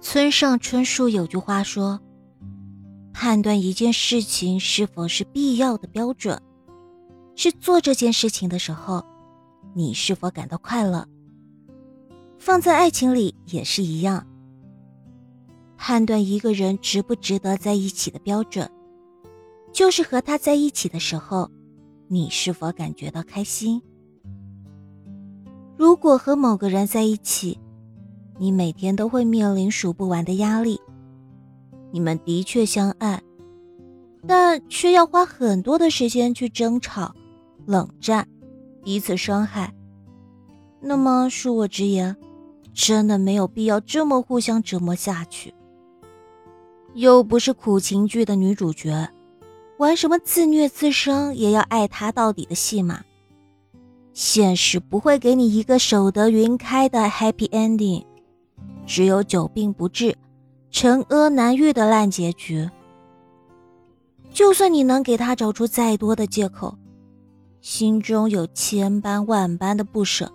村上春树有句话说：“判断一件事情是否是必要的标准，是做这件事情的时候，你是否感到快乐。放在爱情里也是一样。判断一个人值不值得在一起的标准，就是和他在一起的时候，你是否感觉到开心。如果和某个人在一起，你每天都会面临数不完的压力。你们的确相爱，但却要花很多的时间去争吵、冷战、彼此伤害。那么，恕我直言，真的没有必要这么互相折磨下去。又不是苦情剧的女主角，玩什么自虐自伤也要爱他到底的戏码。现实不会给你一个守得云开的 happy ending。只有久病不治、沉疴难愈的烂结局。就算你能给他找出再多的借口，心中有千般万般的不舍，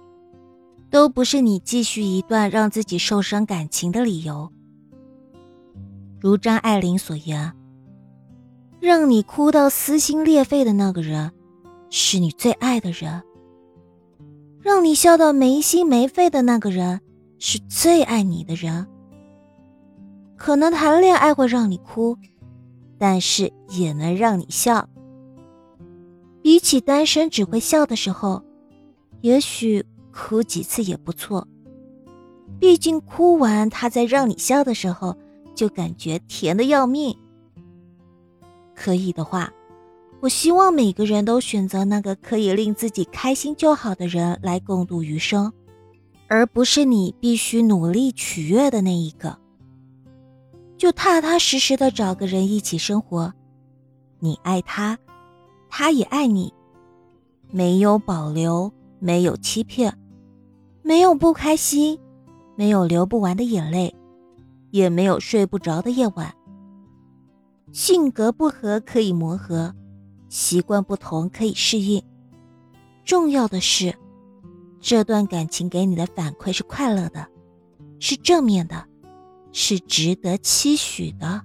都不是你继续一段让自己受伤感情的理由。如张爱玲所言，让你哭到撕心裂肺的那个人，是你最爱的人；让你笑到没心没肺的那个人。是最爱你的人，可能谈恋爱会让你哭，但是也能让你笑。比起单身只会笑的时候，也许哭几次也不错。毕竟哭完他在让你笑的时候，就感觉甜的要命。可以的话，我希望每个人都选择那个可以令自己开心就好的人来共度余生。而不是你必须努力取悦的那一个，就踏踏实实的找个人一起生活，你爱他，他也爱你，没有保留，没有欺骗，没有不开心，没有流不完的眼泪，也没有睡不着的夜晚。性格不合可以磨合，习惯不同可以适应，重要的是。这段感情给你的反馈是快乐的，是正面的，是值得期许的。